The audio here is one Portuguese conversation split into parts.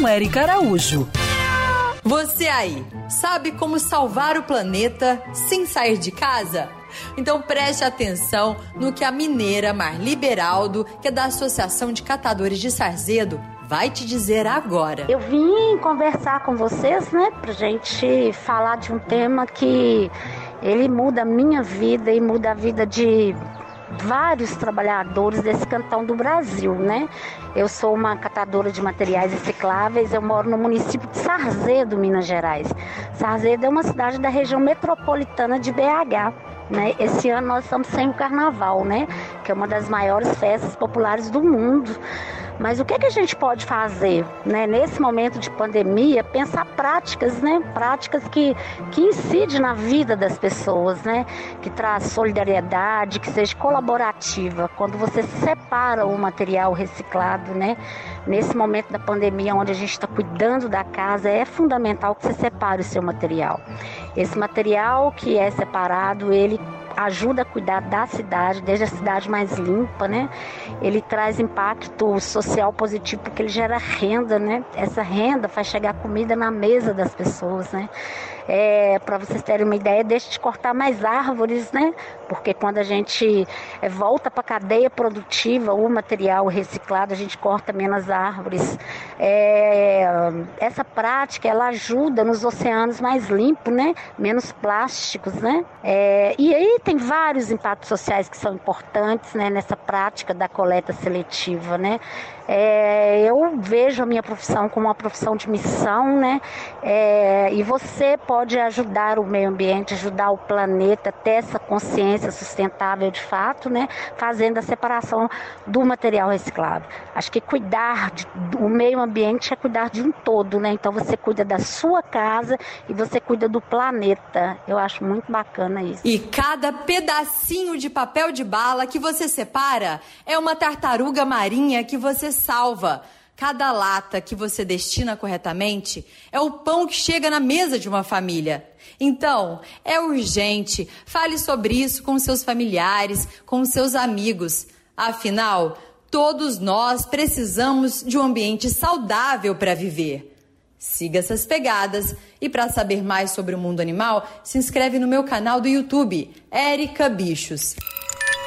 com Eric Araújo. Você aí, sabe como salvar o planeta sem sair de casa? Então preste atenção no que a mineira Marli Beraldo, que é da Associação de Catadores de Sarzedo, vai te dizer agora. Eu vim conversar com vocês, né, pra gente falar de um tema que ele muda a minha vida e muda a vida de vários trabalhadores desse cantão do Brasil, né? Eu sou uma catadora de materiais recicláveis, eu moro no município de Sarzedo, Minas Gerais. Sarzedo é uma cidade da região metropolitana de BH. Né? Esse ano nós estamos sem o carnaval, né? Que é uma das maiores festas populares do mundo. Mas o que, que a gente pode fazer né, nesse momento de pandemia? Pensar práticas, né? Práticas que, que incidem na vida das pessoas, né? Que traz solidariedade, que seja colaborativa. Quando você separa o material reciclado, né? Nesse momento da pandemia, onde a gente está cuidando da casa, é fundamental que você separe o seu material. Esse material que é separado, ele ajuda a cuidar da cidade, desde a cidade mais limpa, né? Ele traz impacto social positivo porque ele gera renda, né? Essa renda faz chegar comida na mesa das pessoas, né? É, para vocês terem uma ideia, deixa de cortar mais árvores, né? Porque quando a gente é, volta para a cadeia produtiva, o material reciclado, a gente corta menos árvores. É, essa prática, ela ajuda nos oceanos mais limpos, né? Menos plásticos, né? É, e aí tem vários impactos sociais que são importantes, né? Nessa prática da coleta seletiva, né? É, eu vejo a minha profissão como uma profissão de missão, né? É, e você pode ajudar o meio ambiente, ajudar o planeta a ter essa consciência sustentável de fato, né? Fazendo a separação do material reciclado. Acho que cuidar do meio ambiente é cuidar de um todo, né? Então você cuida da sua casa e você cuida do planeta. Eu acho muito bacana isso. E cada pedacinho de papel de bala que você separa é uma tartaruga marinha que você salva. Cada lata que você destina corretamente é o pão que chega na mesa de uma família. Então, é urgente. Fale sobre isso com seus familiares, com seus amigos. Afinal, todos nós precisamos de um ambiente saudável para viver. Siga essas pegadas e para saber mais sobre o mundo animal, se inscreve no meu canal do YouTube, Érica Bichos.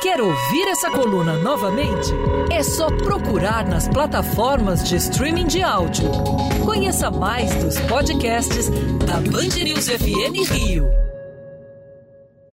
Quer ouvir essa coluna novamente? É só procurar nas plataformas de streaming de áudio. Conheça mais dos podcasts da Band News FM Rio.